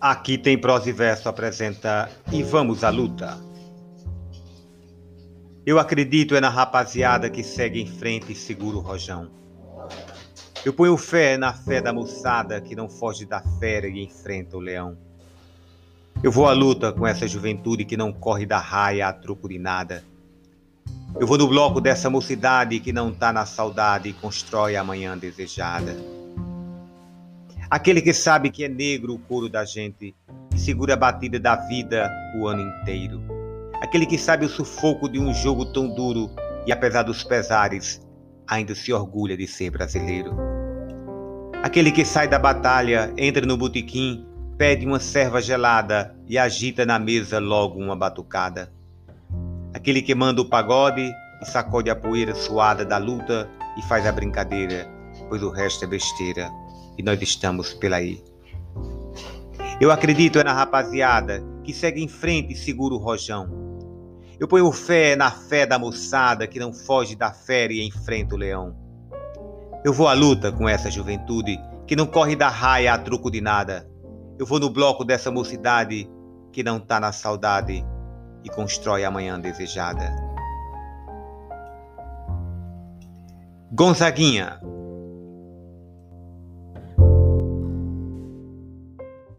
Aqui tem prosa e verso apresenta E Vamos à Luta. Eu acredito é na rapaziada que segue em frente e segura o rojão. Eu ponho fé na fé da moçada que não foge da fera e enfrenta o leão. Eu vou à luta com essa juventude que não corre da raia a troco de nada. Eu vou no bloco dessa mocidade que não tá na saudade e constrói a manhã desejada. Aquele que sabe que é negro o couro da gente e segura a batida da vida o ano inteiro. Aquele que sabe o sufoco de um jogo tão duro e, apesar dos pesares, ainda se orgulha de ser brasileiro. Aquele que sai da batalha, entra no botequim, pede uma serva gelada e agita na mesa logo uma batucada. Aquele que manda o pagode e sacode a poeira suada da luta e faz a brincadeira, pois o resto é besteira e nós estamos pela aí. Eu acredito na rapaziada que segue em frente e segura o rojão. Eu ponho fé na fé da moçada que não foge da fé e enfrenta o leão. Eu vou à luta com essa juventude que não corre da raia a truco de nada. Eu vou no bloco dessa mocidade que não tá na saudade e constrói a manhã desejada. Gonzaguinha